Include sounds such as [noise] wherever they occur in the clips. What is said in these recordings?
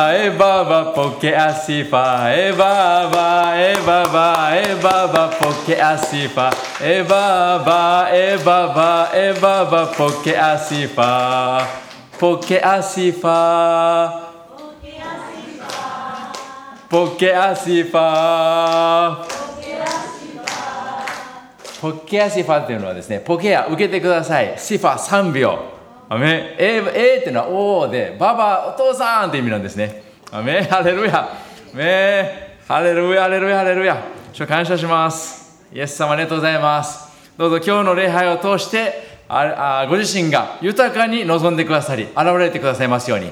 えばばポケアシファえばばえばばえばばポケアシファえばばえばばえばばポケアシファポケアシファポケアシファポケアシファっていうのはですねポケア受けてください。シファ3秒アメええっていうのはおおで、ババ、お父さんって意味なんですね。アメハレルヤ。メハレルヤ、ハレルヤ、ハレルヤ。主感謝します。イエス様ありがとうございます。どうぞ今日の礼拝を通して、ああご自身が豊かに望んでくださり、現れてくださいますように。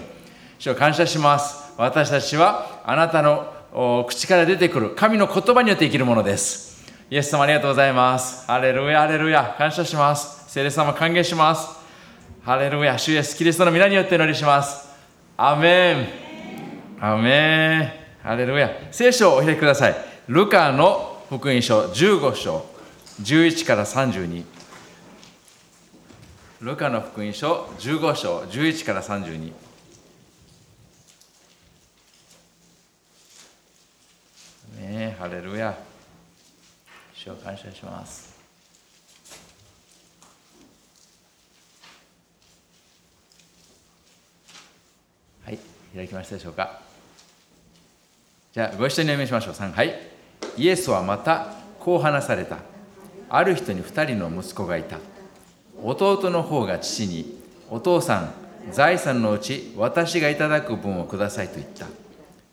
主を感謝します。私たちはあなたの口から出てくる神の言葉によって生きるものです。イエス様ありがとうございます。ハレルヤ、ハレルヤ。感謝します。聖霊様歓迎します。ハレルヤ、主イエスキリストの皆によってお祈りします。アメン。アメン。ハレルヤ。聖書をお開きください。ルカの福音書15章、11から32。ルカの福音書15章、11から32。ねハレルヤ。主を感謝します。開きましたでしょうか。じゃあご一緒にお読みしましょう。3はい。イエスはまたこう話された。ある人に2人の息子がいた。弟の方が父にお父さん財産のうち私がいただく分をくださいと言った。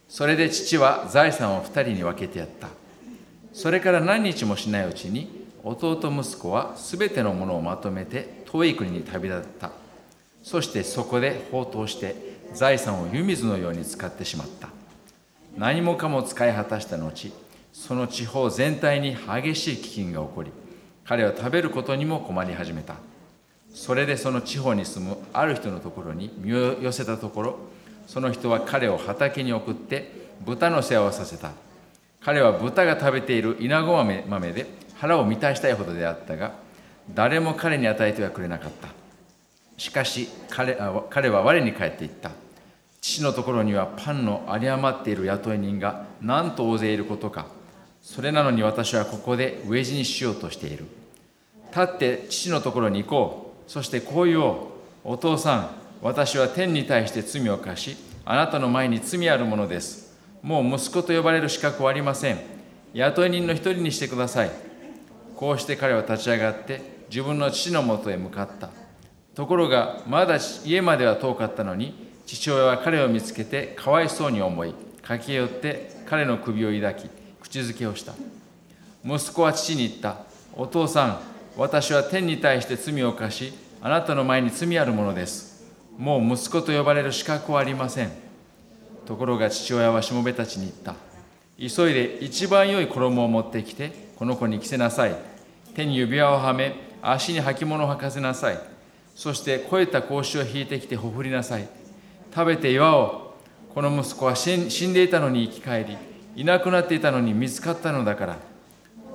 それで父は財産を2人に分けてやった。それから何日もしないうちに弟息子はすべてのものをまとめて遠い国に旅立った。そしてそこで放蕩して財産を湯水のように使ってしまった。何もかも使い果たした後その地方全体に激しい飢饉が起こり彼は食べることにも困り始めた。それでその地方に住むある人のところに身を寄せたところその人は彼を畑に送って豚の世話をさせた。彼は豚が食べている稲子豆豆で腹を満たしたいほどであったが誰も彼に与えてはくれなかった。しかし彼彼は我に帰っていった。父のところにはパンの有り余っている雇い人が何と大勢いることか。それなのに私はここで飢え死にしようとしている。立って父のところに行こう。そしてこう言おう。お父さん私は天に対して罪を犯しあなたの前に罪あるものです。もう息子と呼ばれる資格はありません。雇い人の一人にしてください。こうして彼は立ち上がって自分の父のもとへ向かった。ところがまだ家までは遠かったのに父親は彼を見つけてかわいそうに思い駆け寄って彼の首を抱き口づけをした。息子は父に言った。お父さん私は天に対して罪を犯しあなたの前に罪あるものです。もう息子と呼ばれる資格はありません。ところが父親はしもべたちに言った。急いで一番良い衣を持ってきてこの子に着せなさい。手に指輪をはめ足に履物を履かせなさい。そして肥えた格子を引いてきてほふりなさい。食べて祝おうこの息子は死んでいたのに生き返りいなくなっていたのに見つかったのだから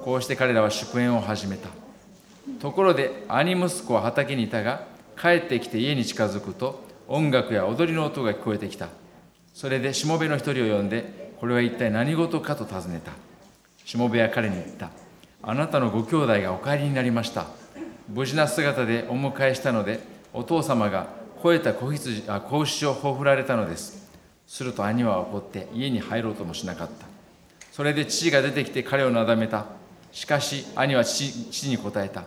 こうして彼らは祝宴を始めた。ところで兄息子は畑にいたが帰ってきて家に近づくと音楽や踊りの音が聞こえてきた。それでしもべの一人を呼んでこれは一体何事かと尋ねた。しもべは彼に言った。あなたのご兄弟がお帰りになりました。無事な姿でお迎えしたのでお父様が肥えた子羊あ子牛をほふられたのです。すると兄は怒って家に入ろうともしなかった。それで父が出てきて彼をなだめた。しかし兄は父に答えた。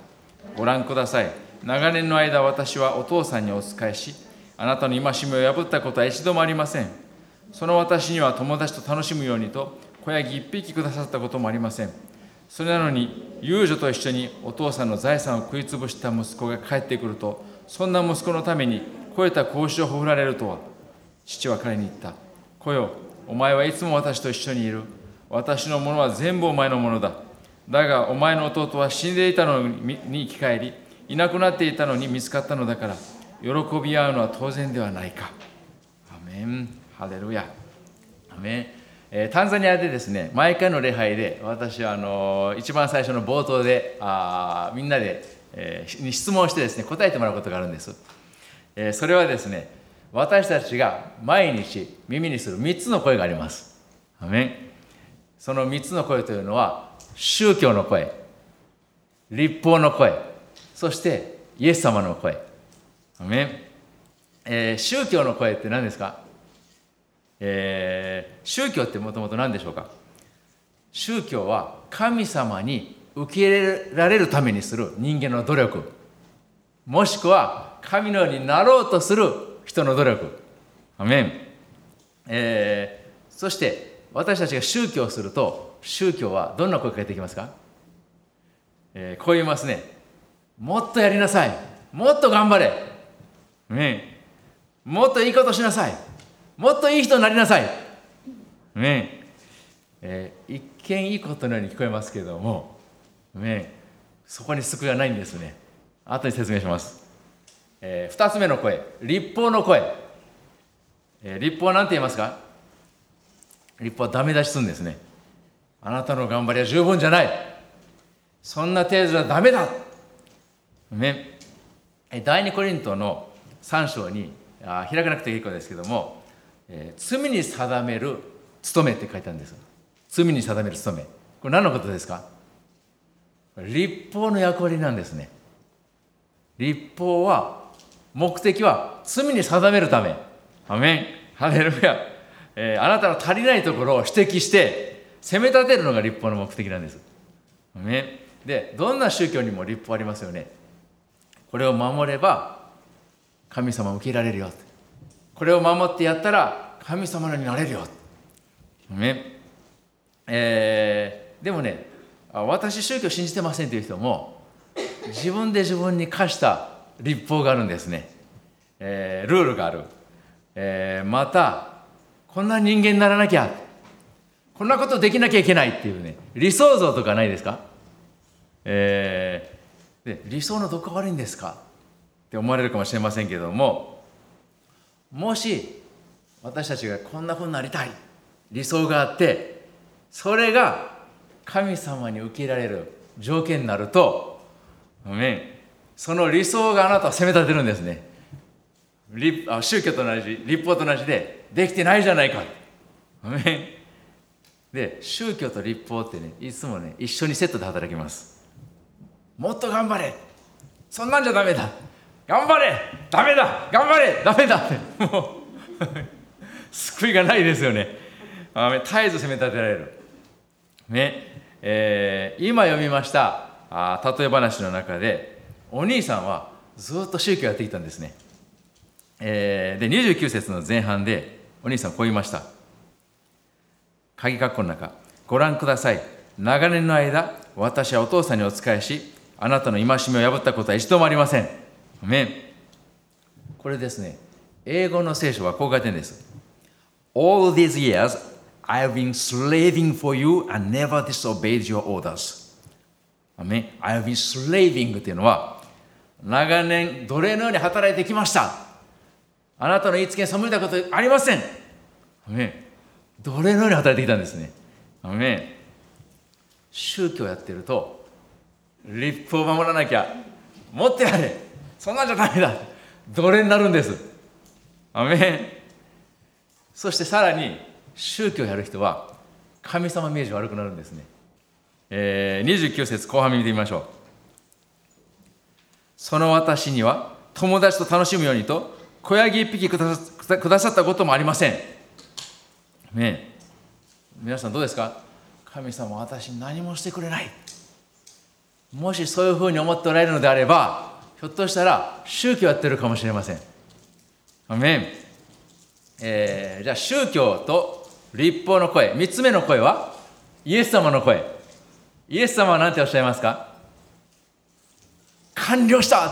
ご覧ください。長年の間私はお父さんにお仕えしあなたの戒めを破ったことは一度もありません。その私には友達と楽しむようにと子ヤギ一匹くださったこともありません。それなのに遊女と一緒にお父さんの財産を食いつぶした息子が帰ってくるとそんな息子のために超えた格子をほふられるとは父は彼に言った。来よお前はいつも私と一緒にいる。私のものは全部お前のものだ。だがお前の弟は死んでいたのに生き返りいなくなっていたのに見つかったのだから喜び合うのは当然ではないか。アメン。ハレルヤ。アメン。えタンザニアでですね毎回の礼拝で私はあの一番最初の冒頭であみんなで、えー、質問してですね答えてもらうことがあるんです。えそれはですね私たちが毎日耳にする3つの声があります。アメその3つの声というのは宗教の声立法の声そしてイエス様の声。アメ、えー、宗教の声って何ですか、えー、宗教ってもともと何でしょうか？宗教は神様に受け入れられるためにする人間の努力。もしくは神のようになろうとする人の努力。アメン、えー、そして私たちが宗教をすると宗教はどんな声かけてきますか、えー、こう言いますね。もっとやりなさい。もっと頑張れ、ね、もっといいことしなさい。もっといい人になりなさい、ね。えー、一見いいことのように聞こえますけれども、ね、そこに救いはないんですね。後に説明します、えー、2つ目の声。立法の声、えー、立法は何て言いますか？立法はダメ出しするんですね。あなたの頑張りは十分じゃない。そんな程度じゃダメだ。ね。第二コリントの3章にあ開かなくていいことですけども、えー、罪に定める務めって書いてあるんです。罪に定める務め。これ何のことですか？立法の役割なんですね。立法は目的は罪に定めるため。アメン。ハレルヤ、えー、あなたの足りないところを指摘して責め立てるのが立法の目的なんです。アメン。でどんな宗教にも立法ありますよね。これを守れば神様を受けられるよ。これを守ってやったら神様になれるよ、ね。えー、でもね私宗教信じてませんという人も自分で自分に課した立法があるんですね、えー、ルールがある、えー、またこんな人間にならなきゃこんなことできなきゃいけないっていうね理想像とかないですか、えー、で理想のどこが悪いんですか？って思われるかもしれませんけれどももし私たちがこんなふうになりたい理想があってそれが神様に受けられる条件になるとその理想があなたを責め立てるんですね。宗教と同じ立法と同じでできてないじゃないか。で宗教と立法ってねいつもね一緒にセットで働きます。もっと頑張れ。そんなんじゃダメだ。頑張れ。ダメだ。頑張れ。ダメだって。もう [laughs] 救いがないですよね。絶えず責め立てられる。ね。えー、今読みましたあ例え話の中でお兄さんはずっと宗教やってきたんですね、えー、で29節の前半でお兄さんこう言いました。鍵括弧の中ご覧ください。長年の間私はお父さんにお仕えしあなたの戒めを破ったことは一度もありません。めこれですね。英語の聖書はこう書いてるんです。All these years I have been slaving for you and never disobeyed your orders. I have been slaving っていうのは長年奴隷のように働いてきました。あなたの言いつけに背いたことありません。奴隷のように働いてきたんですね。宗教やってると立法を守らなきゃ持ってやれそんなんじゃダメだ。奴隷になるんです。アメそしてさらに宗教やる人は神様イメージ悪くなるんですね。えー、29節後半見てみましょう。その私には友達と楽しむようにと小ヤギ一匹くださったこともありません。ね皆さんどうですか？神様私何もしてくれない。もしそういうふうに思っておられるのであればひょっとしたら宗教やってるかもしれません。アメン、えー、じゃあ宗教と立法の声。3つ目の声はイエス様の声。イエス様は何ておっしゃいますか？完了した。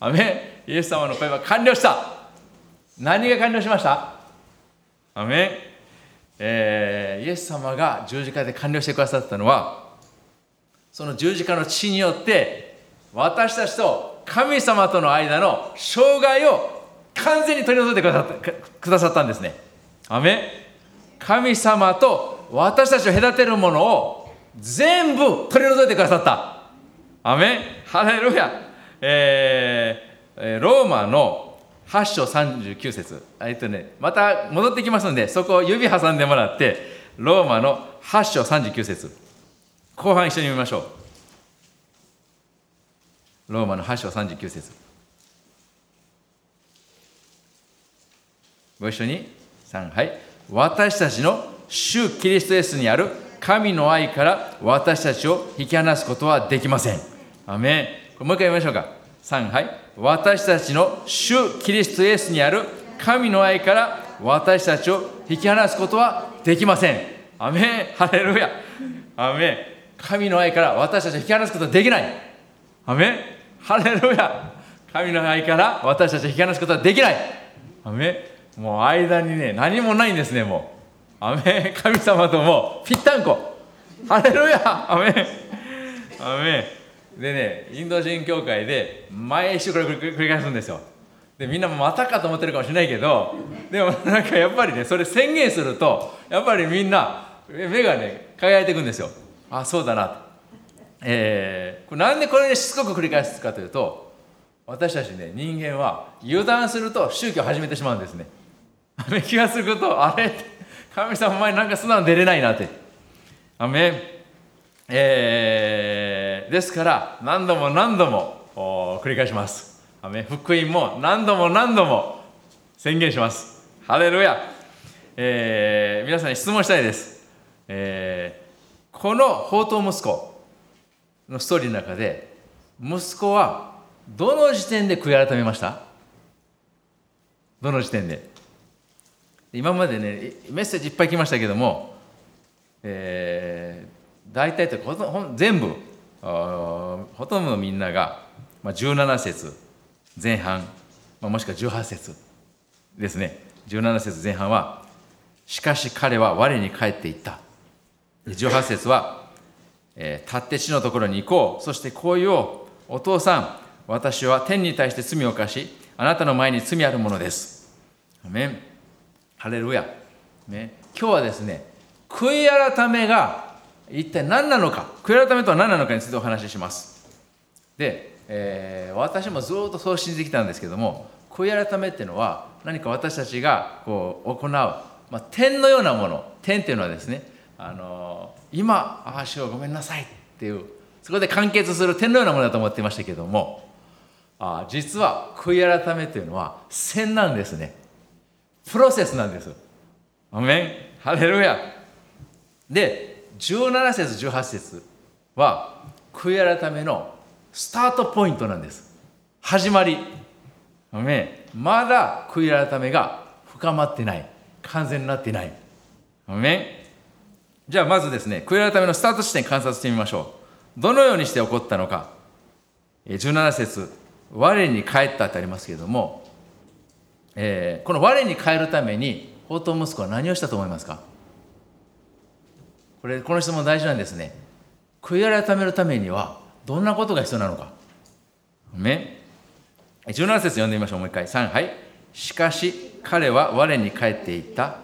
アメイエス様の声は完了した。何が完了しました？アメえー、イエス様が十字架で完了してくださったのはその十字架の血によって私たちと神様との間の障害を完全に取り除いてくださったくださったんですね。アメ神様と私たちを隔てるものを全部取り除いてくださった。アメハレルヤ、えー、ローマの8章39節。えっとねまた戻ってきますのでそこを指挟んでもらってローマの8章39節。後半一緒に見ましょう。ローマの8章39節。ご一緒に。3はい。私たちの主キリストイエスにある神の愛から私たちを引き離すことはできません。アメンもう一回読みましょうか。3はい私たちの主キリストイエスにある神の愛から私たちを引き離すことはできません。アメンハレルヤアメン神の愛から私たちを引き離すことはできない。アメンハレルヤ神の愛から私たちを引き離すことはできない。アメンもう間にね、何もないんですね、もう。アメ神様ともぴったんこ。ハレルヤアメアメンでね、インド人教会で毎週これ繰り返すんですよ。で、みんなもまたかと思ってるかもしれないけど、でもなんかやっぱりね、それ宣言すると、やっぱりみんな目がね、輝いていくんですよ。あ、そうだなと。えー、これなんでこれでしつこく繰り返すかというと、私たちね、人間は油断すると宗教を始めてしまうんですね。気がすることあれ神様お前なんか素直に出れないなって。アメえー、ですから何度も何度も繰り返します。アメ福音も何度も何度も宣言します。ハレルヤ、えー、皆さんに質問したいです、えー、この宝刀息子のストーリーの中で息子はどの時点で悔い改めました？どの時点で？今までねメッセージいっぱい来ましたけども、えー、大体と全部ほとんどのみんなが、まあ、17節前半、まあ、もしくは18節ですね。17節前半は「しかし彼は我に帰っていった」18節は、えー「立って地のところに行こう。そしてこう言おうお父さん私は天に対して罪を犯しあなたの前に罪あるものです」アメン。ハレルヤ。ね、今日はですね、悔い改めが一体何なのか、悔い改めとは何なのかについてお話しします。で、えー、私もずっとそう信じてきたんですけども、悔い改めっていうのは何か私たちがこう行う、まあ、点のようなもの、点っていうのはですね、あの今、ああしようごめんなさいっていう、そこで完結する点のようなものだと思っていましたけども、あ実は悔い改めというのは線なんですね。プロセスなんです。アメンハレルヤで、17節、18節は、悔い改めのスタートポイントなんです。始まり。アメンまだ悔い改めが深まってない。完全になってない。アメンじゃあまずですね、悔い改めのスタート地点観察してみましょう。どのようにして起こったのか。17節我に帰ったってありますけれども、えー、この我に変えるために宝刀息子は何をしたと思いますか？これこの質問大事なんですね。悔い改めるためにはどんなことが必要なのか。ね。17節読んでみましょうもう一回。3はい。しかし彼は我に帰っていった。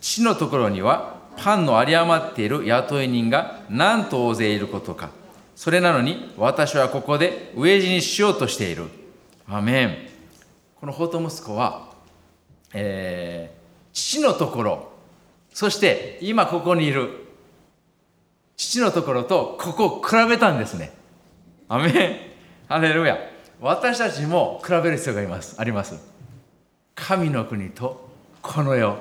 地のところにはパンの有り余っている雇い人が何と大勢いることか。それなのに私はここで飢え死にしようとしている。アメン。この宝刀息子はえー、父のところそして今ここにいる父のところとここを比べたんですね。アメンハレルヤ私たちも比べる必要がありますあります。神の国とこの世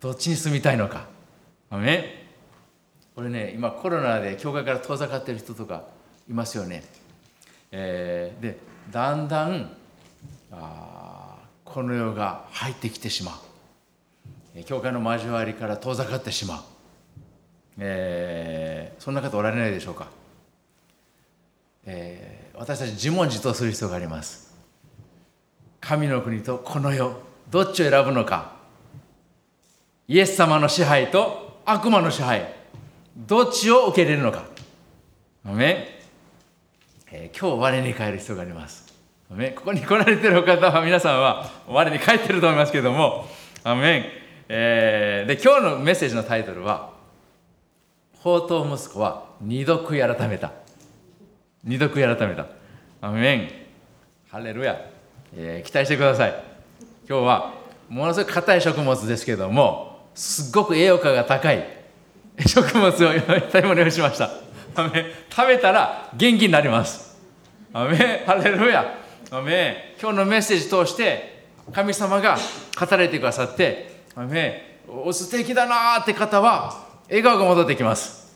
どっちに住みたいのか。アメンこれね今コロナで教会から遠ざかってる人とかいますよね。えー、でだんだんあこの世が入ってきてしまう。教会の交わりから遠ざかってしまう、えー、そんな方おられないでしょうか、えー、私たち自問自答する必要があります。神の国とこの世どっちを選ぶのか。イエス様の支配と悪魔の支配どっちを受け入れるのか。ごめん、えー、今日我に変える必要があります。ね、ここに来られてる方は皆さんは我に帰ってると思いますけども、アメン。えー、で、今日のメッセージのタイトルは、宝刀息子は二度悔い改めた。二度悔い改めた。アメン。ハレルヤ。えー、期待してください。今日はものすごく硬い食物ですけどもすっごく栄養価が高い食物を食べ物用しました食べたら元気になりますアメハレルヤアメ今日のメッセージ通して神様が語られてくださってアメお素敵だなーって方は笑顔が戻ってきます。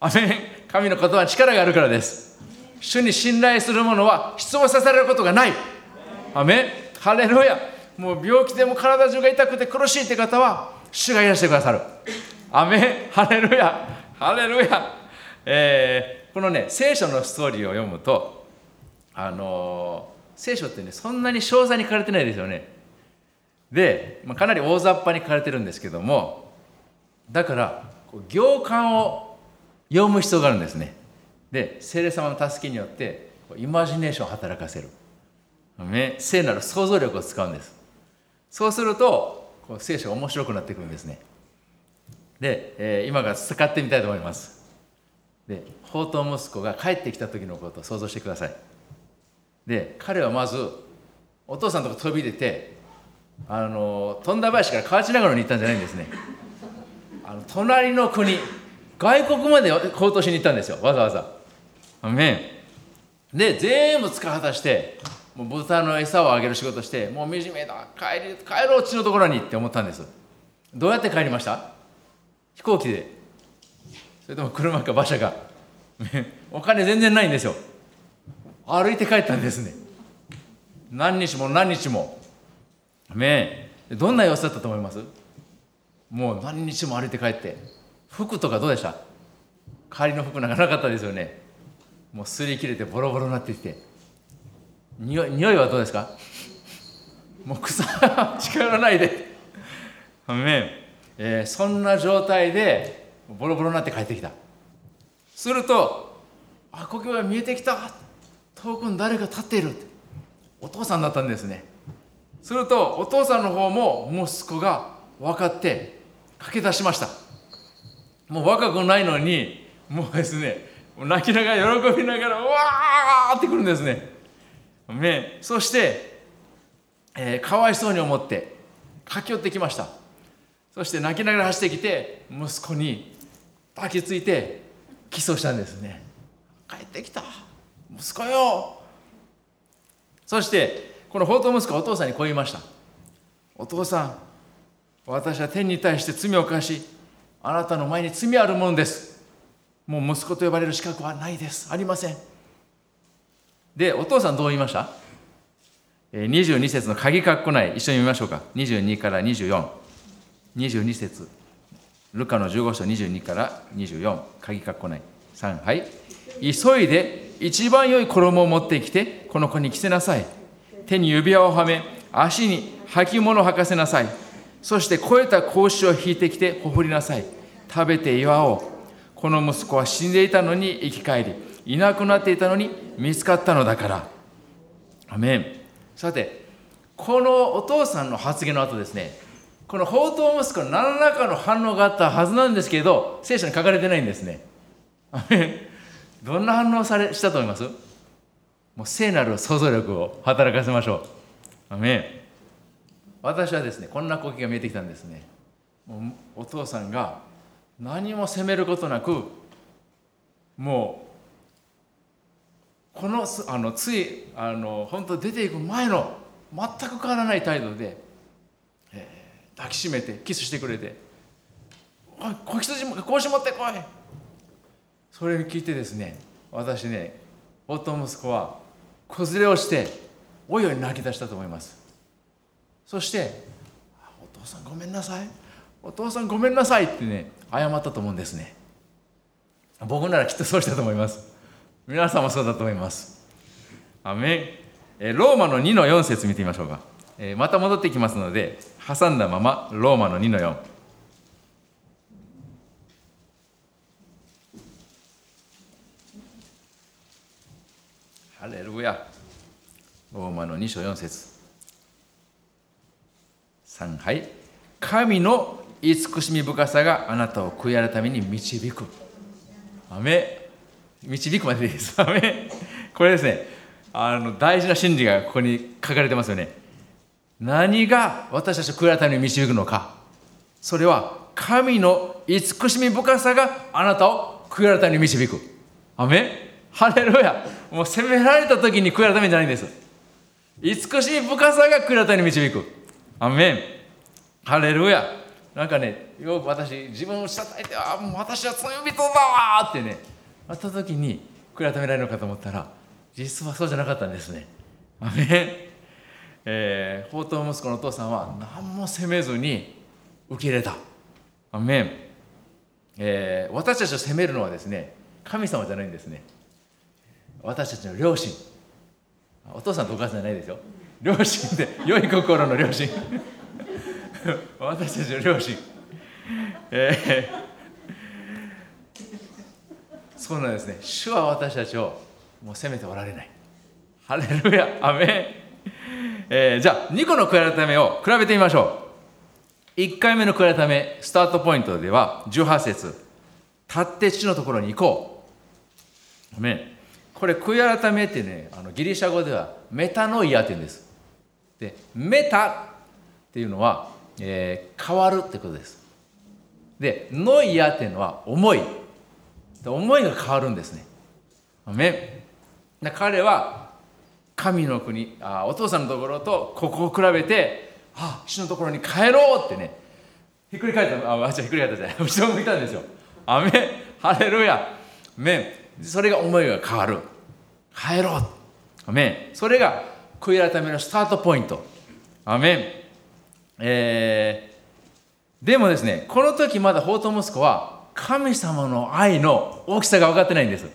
アメ神の言葉に力があるからです。主に信頼する者は失望させられることがない。アメハレルヤ。もう病気でも体中が痛くて苦しいって方は主がいらしてくださる。アメハレルヤ。ハレルヤ。えー、このね聖書のストーリーを読むとあのー、聖書ってねそんなに詳細に書かれてないですよね。で、まあ、かなり大雑把に書かれてるんですけどもだから行間を読む必要があるんですね。で聖霊様の助けによってイマジネーションを働かせる。聖なる想像力を使うんです。そうするとこう聖書が面白くなってくるんですね。で、えー、今から使ってみたいと思います。で宝刀息子が帰ってきた時のことを想像してください。で彼はまずお父さんとか飛び出てあの富田林から河内長野に行ったんじゃないんですね。あの隣の国外国まで行動しに行ったんですよ。わざわざ。めで全部使い果たしてもう豚の餌をあげる仕事してもう惨めだ。帰り帰ろうちのところにって思ったんです。どうやって帰りました？飛行機で。それとも車か馬車か。[laughs] お金全然ないんですよ。歩いて帰ったんですね。何日も何日も。ねどんな様子だったと思います？もう何日も歩いて帰って。服とかどうでした？帰りの服なんかなかったですよね。もう擦り切れてボロボロになってきて。匂い匂いはどうですか？もう草近寄らないで、ねえ。ー、そんな状態でボロボロになって帰ってきた。するとあ故郷が見えてきた。遠くに誰か立っている。お父さんだったんですね。するとお父さんの方も息子が分かって駆け出しました。もう若くないのにもうですね泣きながら喜びながらわーってくるんですね。ねそして、えー、かわいそうに思って駆け寄ってきました。そして泣きながら走ってきて息子に抱きついてキスをしたんですね。帰ってきた。息子よ。そしてこの宝刀息子はお父さんにこう言いました。お父さん私は天に対して罪を犯しあなたの前に罪あるものです。もう息子と呼ばれる資格はないです。ありません。でお父さんどう言いました？22節の鍵括弧内一緒に見ましょうか。22から2422節。ルカの15章22から24、鍵括弧内。3、はい。急いで一番良い衣を持ってきて、この子に着せなさい。手に指輪をはめ、足に履物を履かせなさい。そして肥えた格子を引いてきてほふりなさい。食べて祝おう。この息子は死んでいたのに生き返り、いなくなっていたのに見つかったのだから。アメン。さて、このお父さんの発言の後ですね、この宝刀息子の何らかの反応があったはずなんですけど聖書に書かれてないんですねどんな反応されしたと思います？もう聖なる想像力を働かせましょう。アメ私はですねこんな光景が見えてきたんですね。もうお父さんが何も責めることなくもうこのあのついあの本当出ていく前の全く変わらない態度で抱きしめてキスしてくれて「おい子羊も子持ってこい!」それを聞いてですね私ね夫息子は子連れをしておいおい泣き出したと思います。そして「お父さんごめんなさい。お父さんごめんなさい」ってね謝ったと思うんですね。僕ならきっとそうしたと思います。皆さんもそうだと思います。アメン。ローマの2の4節見てみましょうか。また戻ってきますので挟んだままローマの2の4ハレルヤローマの2章4節。3はい神の慈しみ深さがあなたを悔い改めに導く。アメ。導くまでです。[laughs] アメ。これですね。あの大事な真理がここに書かれてますよね。何が私たちを悔い改めに導くのか。それは神の慈しみ深さがあなたを悔い改めに導く。アメ。ハレルヤ。もう責められた時に悔い改めじゃないんです。慈しみ深さが悔い改めに導く。アメン。ハレルヤ。なんかねよく私自分をしたたいてあもう私は罪人だわってね。あった時に悔い改められるのかと思ったら実はそうじゃなかったんですね。アメン。えー、宝刀息子のお父さんは何も責めずに受け入れた。アメン、えー、私たちを責めるのはですね神様じゃないんですね。私たちの両親。お父さんとお母さんじゃないですよ両親で [laughs] 良い心の両親。私たちの両親。えー、そうなんですね。主は私たちをもう責めておられない。ハレルヤ。アメ、えー、じゃあ2個の悔い改めを比べてみましょう。1回目の悔い改めスタートポイントでは18節。立って地のところに行こう。アメこれ悔い改めってねあのギリシャ語ではメタノイアって言うんですでメタっていうのはえー、変わるってことです。で、ノイヤっていうのは思いで。思いが変わるんですね。で彼は神の国あ、お父さんのところとここを比べて、あ、主のところに帰ろうってね、ひっくり返った、あ、間違ひっくり返ったじゃない、後ろ向いたんですよ。アメハレルヤ。メそれが思いが変わる。帰ろう。アメそれが悔い改めのスタートポイント。アメ。えー、でもですねこの時まだ法と息子は神様の愛の大きさが分かってないんです。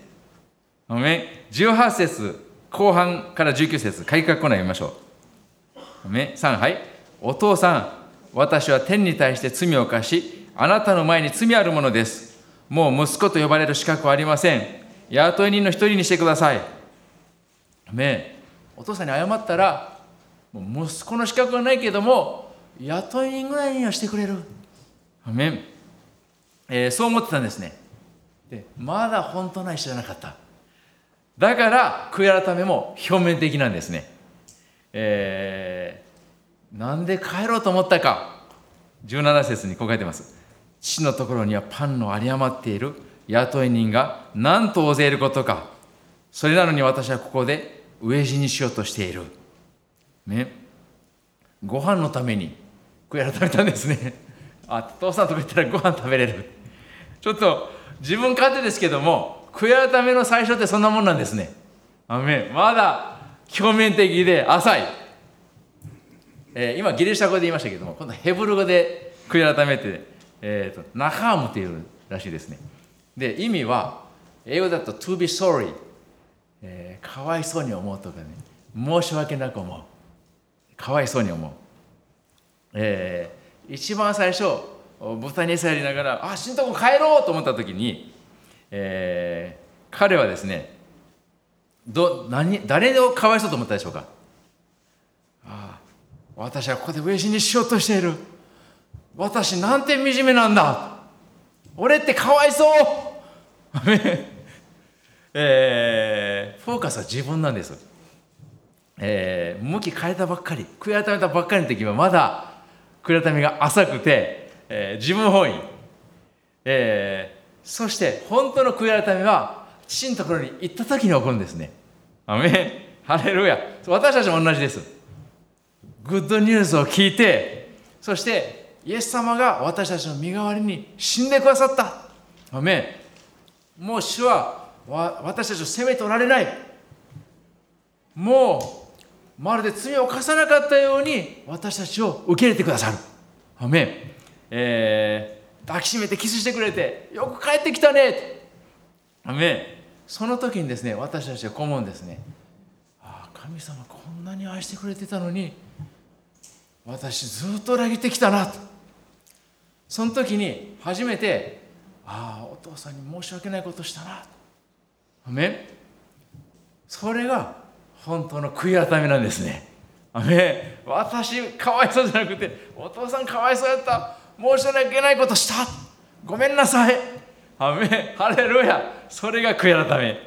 18節後半から19節改革コーナー読みましょう。3はいお父さん私は天に対して罪を犯しあなたの前に罪あるものです。もう息子と呼ばれる資格はありません。雇い人の一人にしてください。お父さんに謝ったらもう息子の資格はないけども雇い人ぐらいにはしてくれる。アメン、えー、そう思ってたんですね。でまだ本当の愛知らなかった。だから悔い改めも表面的なんですね。えー、なんで帰ろうと思ったか17節にこう書いてます。父のところにはパンの有り余っている雇い人が何と大勢いることか。それなのに私はここで飢え死にしようとしている。ね。ご飯のために悔い改めたんですねあ父さんとか言ったらご飯食べれるちょっと自分勝手ですけども悔い改めの最初ってそんなもんなんですねアメまだ表面的で浅い、えー、今ギリシャ語で言いましたけども今度ヘブル語で悔い改めて、えーと、ナハームっていうらしいですねで意味は英語だと to be sorry、えー、かわいそうに思うとかね。申し訳なく思う。かわいそうに思う。えー、一番最初豚に餌やりながらあ死んとこ帰ろうと思った時に、えー、彼はですねど何誰をかわいそうと思ったでしょうか？ああ私はここで飢え死にしようとしている。私なんて惨めなんだ。俺ってかわいそう。[laughs] えー、フォーカスは自分なんです、えー、向き変えたばっかり。悔い改めたばっかりの時はまだ悔い改めが浅くて、えー、自分本位、えー、そして本当の悔い改めは父のところに行った時に起こるんですね。アメン。ハレルヤ。私たちも同じです。グッドニュースを聞いてそしてイエス様が私たちの身代わりに死んでくださった。アメンもう主は私たちを責めておられない。もうまるで罪を犯さなかったように私たちを受け入れてくださる。アメ、えー、抱きしめてキスしてくれてよく帰ってきたねアメその時にですね私たちはこう思うんですね。ああ神様こんなに愛してくれてたのに私ずっと裏切ってきたなと。その時に初めてああお父さんに申し訳ないことしたな。アメン。それが本当の悔い改めなんですね。ね私かわいそうじゃなくてお父さんかわいそうやった。申し訳ないことした。ごめんなさい。アメハレルヤ。それが悔い改め。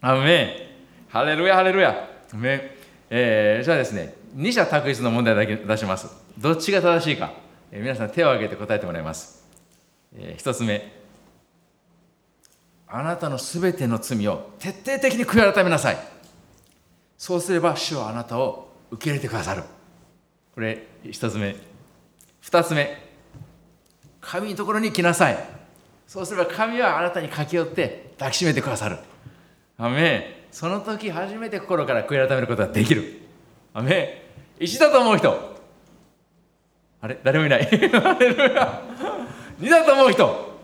アメハレルヤハレルヤ。アメ、えー、じゃあですね二者択一の問題だけ出します。どっちが正しいか、え、皆さん手を挙げて答えてもらいます、えー、一つ目。あなたのすべての罪を徹底的に悔い改めなさい。そうすれば主はあなたを受け入れてくださる。これ一つ目。二つ目。神のところに来なさい。そうすれば神はあなたに駆け寄って抱きしめてくださる。アメその時初めて心から悔い改めることができる。アメ一だと思う人。あれ誰もいない。アレルヤ二だと思う人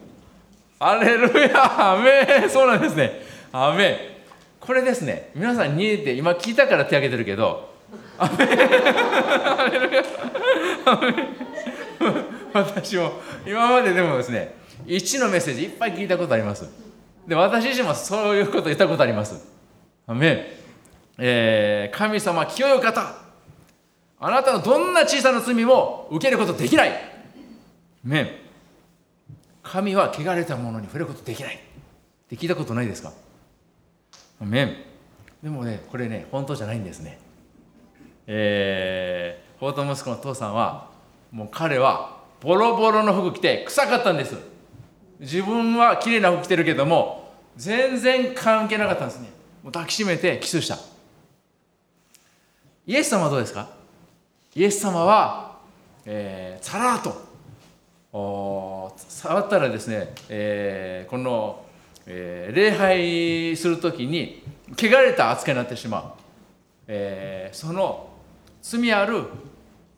アレルヤ。アメそうなんですね。アメこれですね。皆さん2って今聞いたから手挙げてるけど。アメアレルヤアメ私も今まででもですね1のメッセージいっぱい聞いたことあります。で私自身もそういうこと言ったことあります。アメえー、神様清い方。あなたのどんな小さな罪も受けることできない。メ神は汚れたものに触れることできない。って聞いたことないですか？メンでもねこれね本当じゃないんですね。えー、法と息子の父さんはもう彼はボロボロの服着て臭かったんです。自分は綺麗な服着てるけども全然関係なかったんですね。もう抱きしめてキスした。イエス様はどうですか？イエス様は、えー、さらっと触ったらですね、えー、この、えー、礼拝する時に汚れた扱いになってしまう、えー、その罪ある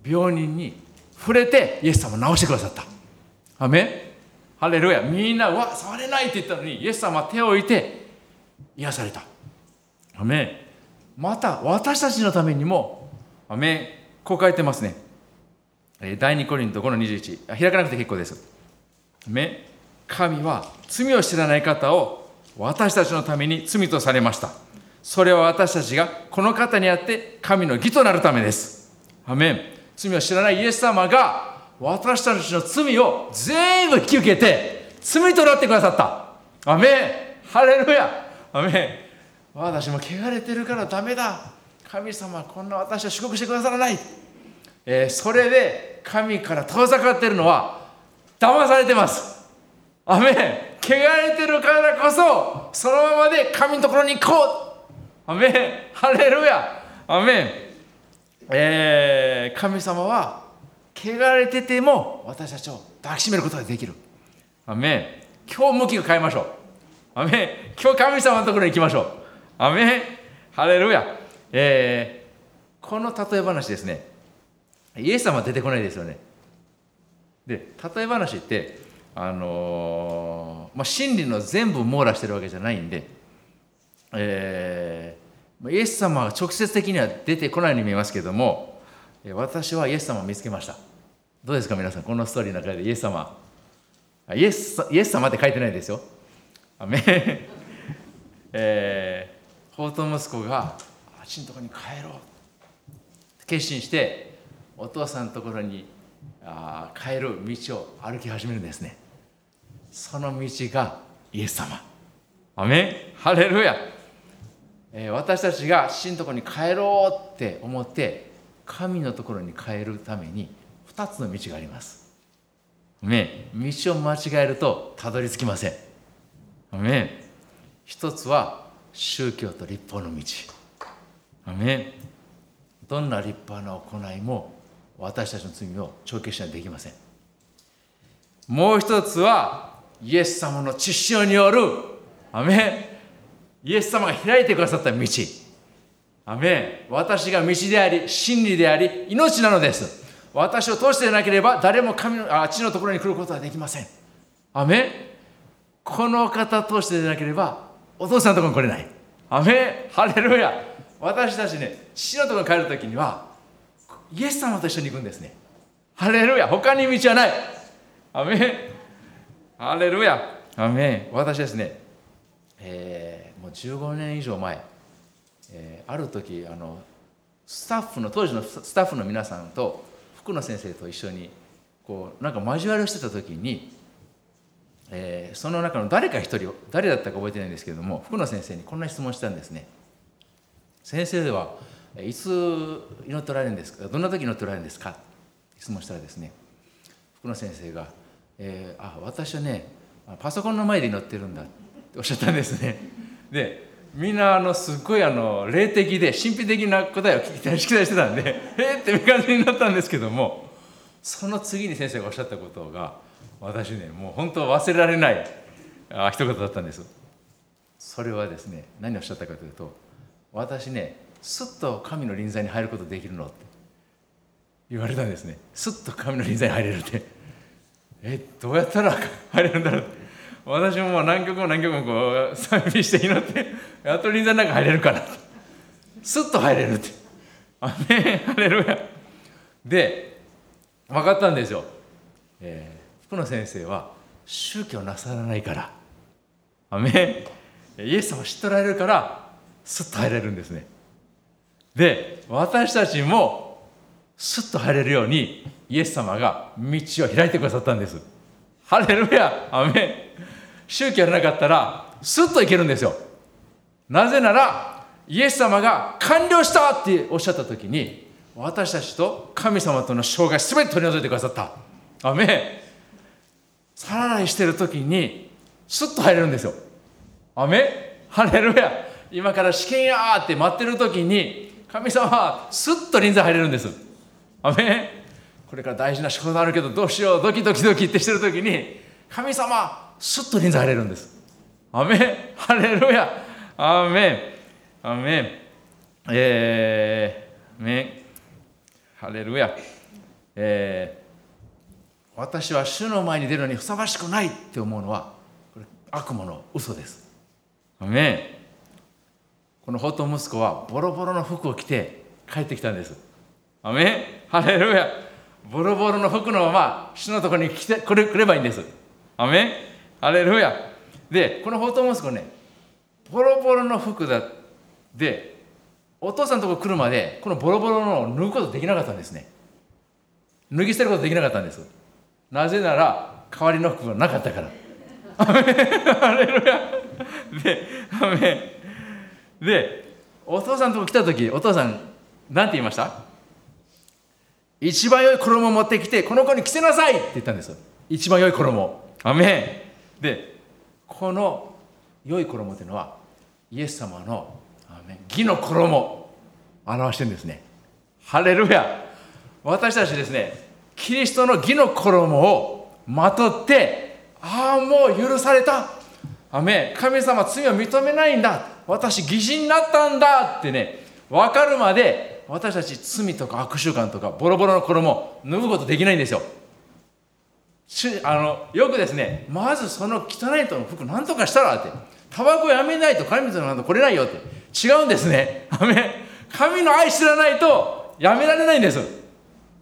病人に触れてイエス様を治してくださった。アメハレルヤ。みんなわ触れないって言ったのにイエス様は手を置いて癒された。アメまた私たちのためにもアメこう書いてますね。第2コリント5の21開かなくて結構です。目神は罪を知らない方を私たちのために罪とされました。それは私たちがこの方にあって神の義となるためです。アメン。罪を知らないイエス様が私たちの罪を全部引き受けて罪となってくださった。アメン。ハレルヤ。アメン。私も汚れてるからダメだ。神様こんな私を祝福してくださらない、えー、それで神から遠ざかってるのは騙されてます。アメン。汚れてるからこそそのままで神のところに行こう。アメン。ハレルヤ。アメン、えー、神様は汚れてても私たちを抱きしめることができる。アメン。今日向きを変えましょう。アメン。今日神様のところに行きましょう。アメン。ハレルヤ、えー、この例え話ですね。イエス様は出てこないですよね。で例え話ってあのー、まあ、真理の全部網羅してるわけじゃないんで、えー、イエス様は直接的には出てこないように見えますけども私はイエス様を見つけました。どうですか皆さんこのストーリーの中でイエス様。イエスイエス様って書いてないですよ。アメ [laughs] えー、法と息子があっちのところに帰ろ。う決心してお父さんのところにあ帰る道を歩き始めるんですね。その道がイエス様。アメン。ハレルヤ、えー、私たちが死のところに帰ろうって思って神のところに帰るために2つの道があります。アメン。道を間違えるとたどり着きません。アメン。一つは宗教と立法の道どんな立派な行いも私たちの罪を帳消しにはできません。もう一つはイエス様の知識によるアメイエス様が開いてくださった道。アメ私が道であり真理であり命なのです。私を通してでなければ誰も神のあ地のところに来ることはできません。アメこの方通してでなければお父さんのところに来れない。アメハレルヤ。私たちね父のところに帰るときにはイエス様と一緒に行くんですね。ハレルヤ他に道はない。アメンハレルヤアメン私ですね、えー、もう15年以上前、えー、ある時あのスタッフの当時のスタッフの皆さんと福野先生と一緒にこうなんか交わりをしてた時に、えー、その中の誰か一人誰だったか覚えてないんですけれども福野先生にこんな質問したんですね。先生はいつ祈っておられるんですか？どんな時祈っておられるんですか？質問したらですね福野先生が、えー、あ私はねパソコンの前で祈ってるんだっておっしゃったんですね。でみんなあのすっごいあの霊的で神秘的な答えを聞きたい期待してたんで [laughs] えー、っていう感じになったんですけどもその次に先生がおっしゃったことが私ねもう本当忘れられないあ一言だったんです。それはですね何をおっしゃったかというと私ねすっと神の臨在に入ることできるのって言われたんですね。すっと神の臨在に入れるって。えどうやったら [laughs] 入れるんだろう私ももう何曲も何曲もこう賛美して祈ってやっと臨在の中入れるかなすっと入れるって。あめハレルヤ。で分かったんですよ、えー、福野先生は宗教なさらないから。あめイエス様知っておられるからすっと入れるんですね。で私たちもすっと入れるようにイエス様が道を開いてくださったんです。ハレルヤアメン。宗教やらなかったらスッといけるんですよ。なぜならイエス様が完了したっておっしゃった時に私たちと神様との障害全て取り除いてくださった。アメ皿洗いしてる時にスッと入れるんですよ。アメン。ハレルヤ。今から試験やって待ってる時に神様はスッと臨在入れるんです。アメこれから大事な仕事あるけどどうしよう。ドキドキドキってしてる時に神様スッと臨在入れるんです。アメン。ハレルヤ。アメン。アメン。えー、メン。ハレルヤ。えー、私は主の前に出るのにふさわしくないって思うのはこれ悪魔の嘘です。アメこの法と息子はボロボロの服を着て帰ってきたんです。アメン？ハレルヤ。ボロボロの服のまま主のところに来てくればいいんです。アメン？アレルヤ。でこの法と息子ねボロボロの服だでお父さんのとこ来るまでこのボロボロのを脱ぐことできなかったんですね。脱ぎ捨てることできなかったんです。なぜなら代わりの服がなかったから。アレルヤ。でアメでお父さんとこ来た時お父さん何て言いました？一番良い衣を持ってきてこの子に着せなさい！って言ったんです一番良い衣。アメでこの良い衣というのはイエス様の義の衣。を表してるんですね。ハレルヤ。私たちですねキリストの義の衣をまとってああもう許された。アメ神様罪を認めないんだ。私義人になったんだってね。分かるまで私たち罪とか悪習慣とかボロボロの衣を脱ぐことできないんですよ。あのよくですねまずその汚いとの服何とかしたらって。タバコやめないと神様なんと来れないよって。違うんですね。神の愛知らないとやめられないんです。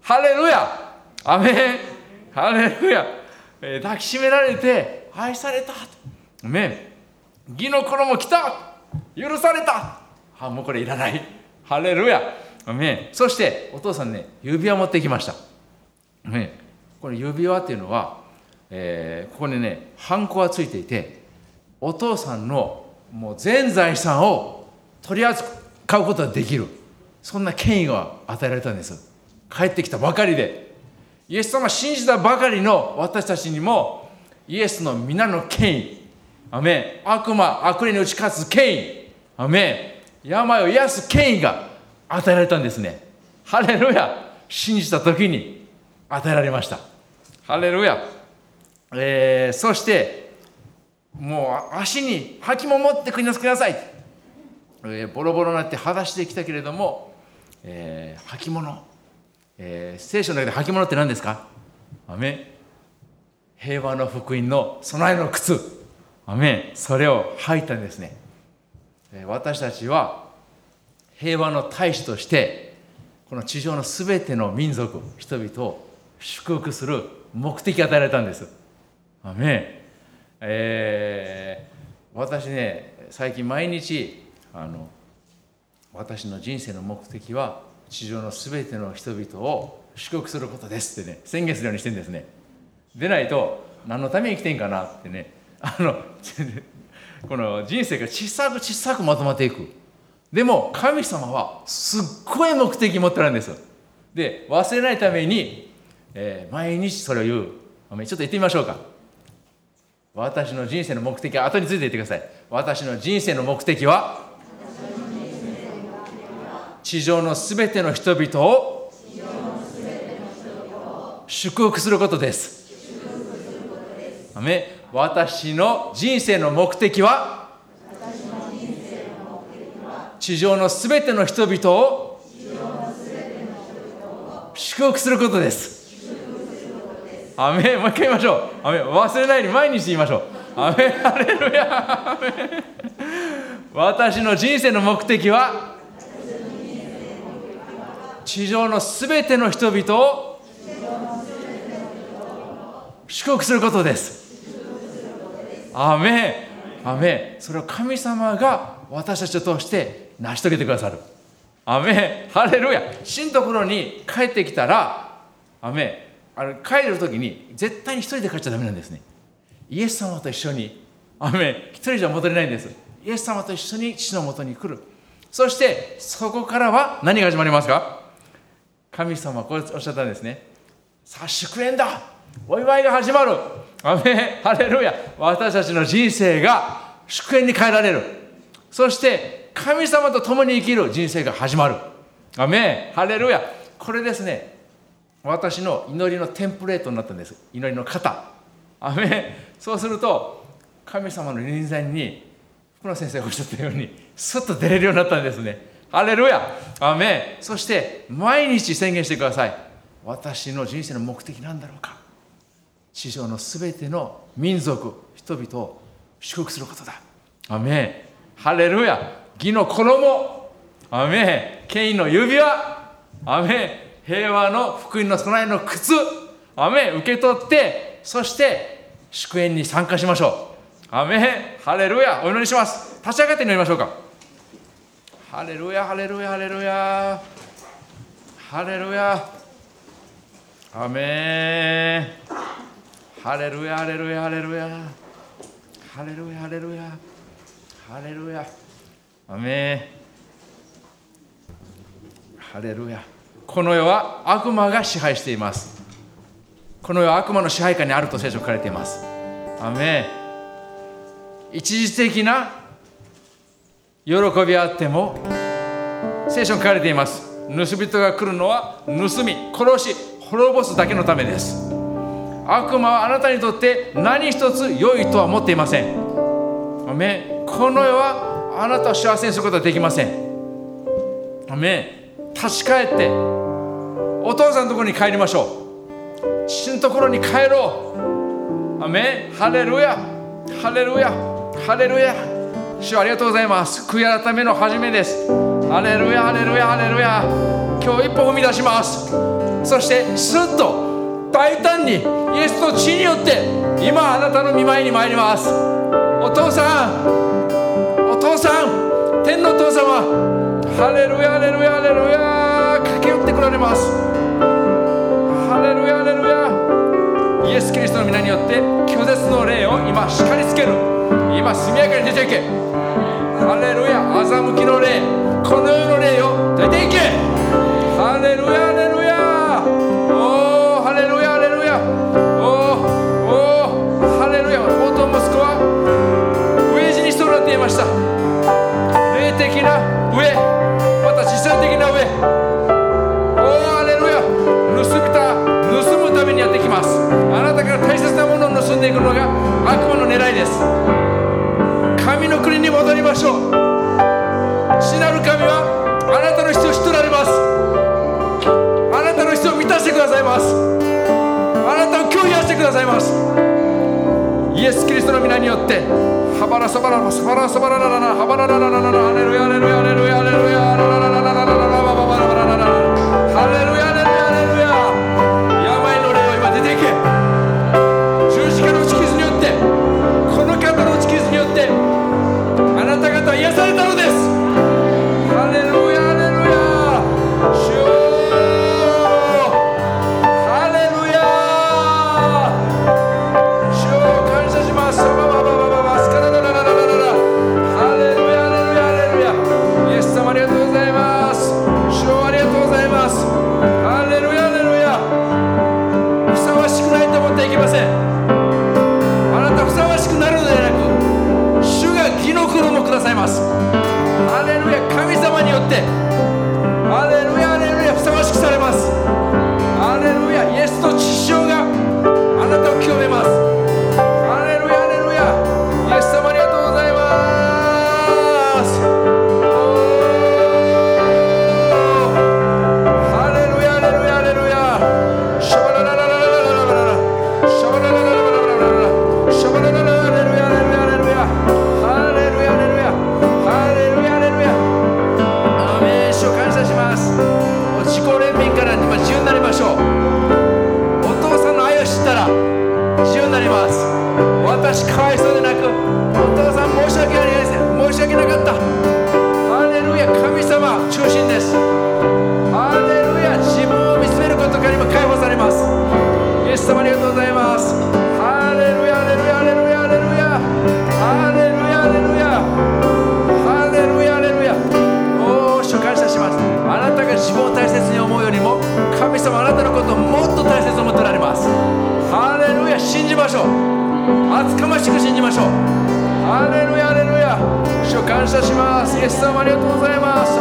ハレルヤ。アメハレルヤ、え、抱きしめられて愛されたアメン義の衣来た。許された。あもうこれいらない。ハレルヤ。アメンそしてお父さんね指輪持ってきました。アメンこの指輪っていうのは、えー、ここにねハンコがついていてお父さんのもう全財産を取り扱うことができる。そんな権威が与えられたんです。帰ってきたばかりで。イエス様信じたばかりの私たちにもイエスの皆の権威アメ悪魔悪霊に打ち勝つ権威。アメ病を癒す権威が与えられたんですね。ハレルヤ。信じた時に与えられました。ハレルヤ、えー、そしてもう足に履物持ってくりなさい、えー、ボロボロになって裸足できたけれども、えー、履物、えー、聖書の中で履物って何ですか？ア平和の福音の備えの靴。アメそれを履いたんですね私たちは平和の大使としてこの地上のすべての民族人々を祝福する目的与えられたんです。アメえー、私ね最近毎日あの私の人生の目的は地上の全ての人々を祝福することですってね宣言するようにしてるんですね。でないと何のために生きてんかなってねあの [laughs] この人生が小さく小さくまとまっていく。でも神様はすっごい目的持ってるんですで忘れないために、えー、毎日それを言う。ちょっと言ってみましょうか。私の人生の目的は後について言ってください。私の人生の目的は地上のすべての人々を祝福することです。私の人生の目的は？地上のすべての人々を祝福することです。アメもう一回言いましょう。アメ忘れないように毎日言いましょう。アメハレルヤ私の人生の目的は？地上のすべての人々を祝福することです。アメアメそれを神様が私たちを通して成し遂げてくださる。アメハレルヤ。死のところに帰ってきたらアメあの帰る時に絶対に一人で帰っちゃダメなんですね。イエス様と一緒にアメ一人じゃ戻れないんです。イエス様と一緒に父のもとに来る。そしてそこからは何が始まりますか？神様はこうおっしゃったんですね。さあ祝宴だ。お祝いが始まる。アメハレルヤ。私たちの人生が祝宴に変えられる。そして神様と共に生きる人生が始まる。アメハレルヤ。これですね。私の祈りのテンプレートになったんです。祈りの型。アメそうすると神様の臨在に福野先生がおっしゃったようにすっと出れるようになったんですね。ハレルヤ。アメそして毎日宣言してください。私の人生の目的なんだろうか。地上のすべての民族人々を祝福することだ。アメハレルヤ。義の衣。アメ権威の指輪。アメ平和の福音の備えの靴。アメ受け取ってそして祝宴に参加しましょう。アメハレルヤ。お祈りします。立ち上がって祈りましょうか。ハレルヤハレルヤハレルヤ。ハレルヤ。アメン。ハレルヤハレルヤハレルヤハレルヤハレルヤハレルヤアメハレルヤこの世は悪魔が支配しています。この世は悪魔の支配下にあると聖書書かれています。アメ一時的な喜びあっても聖書に書かれています。盗人が来るのは盗み殺し滅ぼすだけのためです。悪魔はあなたにとって何一つ良いとは思っていません。この世はあなたを幸せにすることはできません。立ち返ってお父さんのところに帰りましょう。父のところに帰ろう。アメハレルヤ。ハレルヤ。ハレルヤ。主ありがとうございます。悔い改めの始めです。ハレルヤハレルヤハレルヤ。今日一歩踏み出します。そしてスッと大胆にイエスと血によって今あなたの見舞いに参ります。お父さんお父さん天のお父様ハレルヤハレルヤハレルヤ駆け寄ってこられます。ハレルヤハレルヤ。イエス・キリストの皆によって拒絶の霊を今叱りつける。今速やかに出ていけ。ハレルヤ欺きの霊。この世の霊を出ていけ。ハレルヤハレルヤ。にしそうになっていました霊的な上。また実践的な上ます。あなたから大切なものを盗んでいくのが悪魔の狙いです。神の国に戻りましょう。死なる神はあなたの必要を知っておられます。あなたの必要を満たしてくださいます。あなたを共有してくださいます。イエス・キリストの皆によってハバラサバラサバラサバララララハバララララララハレルヤハレルヤハレルヤハレルヤハレルヤハレルヤハレルヤ様って。アレルヤアレルヤふさわしくされます。アレルヤイエスと血潮がけなかった。ハレルヤ神様中心です。ハレルヤ自分を見つめることから今解放されます。イエス様ありがとうございます。ハレルヤハレルヤハレルヤハレルヤ。ハレルヤハレルヤ。ハレルヤハレルヤ。おお主感謝します。あなたが自分を大切に思うよりも神様あなたのことをもっと大切に思ってられます。ハレルヤ信じましょう。厚かましく信じましょう。ハレルヤ感謝します。イエス様ありがとうございます。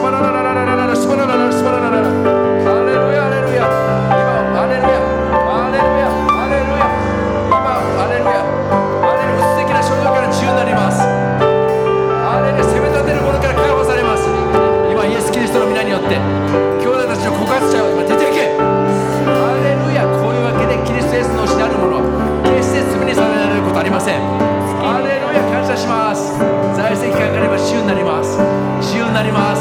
なります。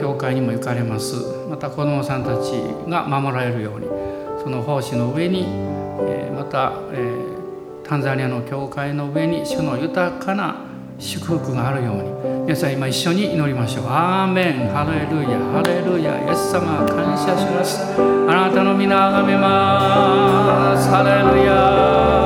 教会にも行かれます。また子どもさんたちが守られるようにその奉仕の上に、えまた、えタンザニアの教会の上に主の豊かな祝福があるように。皆さん今一緒に祈りましょう。アーメン。ハレルヤ。ハレルヤ。イエス様感謝します。あなたの皆あがめます。ハレルヤ。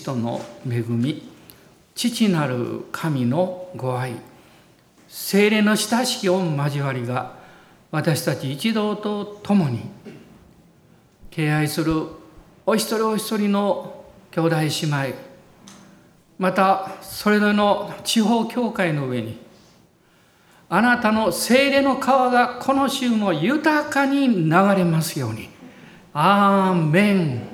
ス・トの恵み父なる神のご愛精霊の親しき御交わりが私たち一同と共に敬愛するお一人お一人の兄弟姉妹またそれぞれの地方教会の上にあなたの精霊の川がこの週も豊かに流れますように。アーメン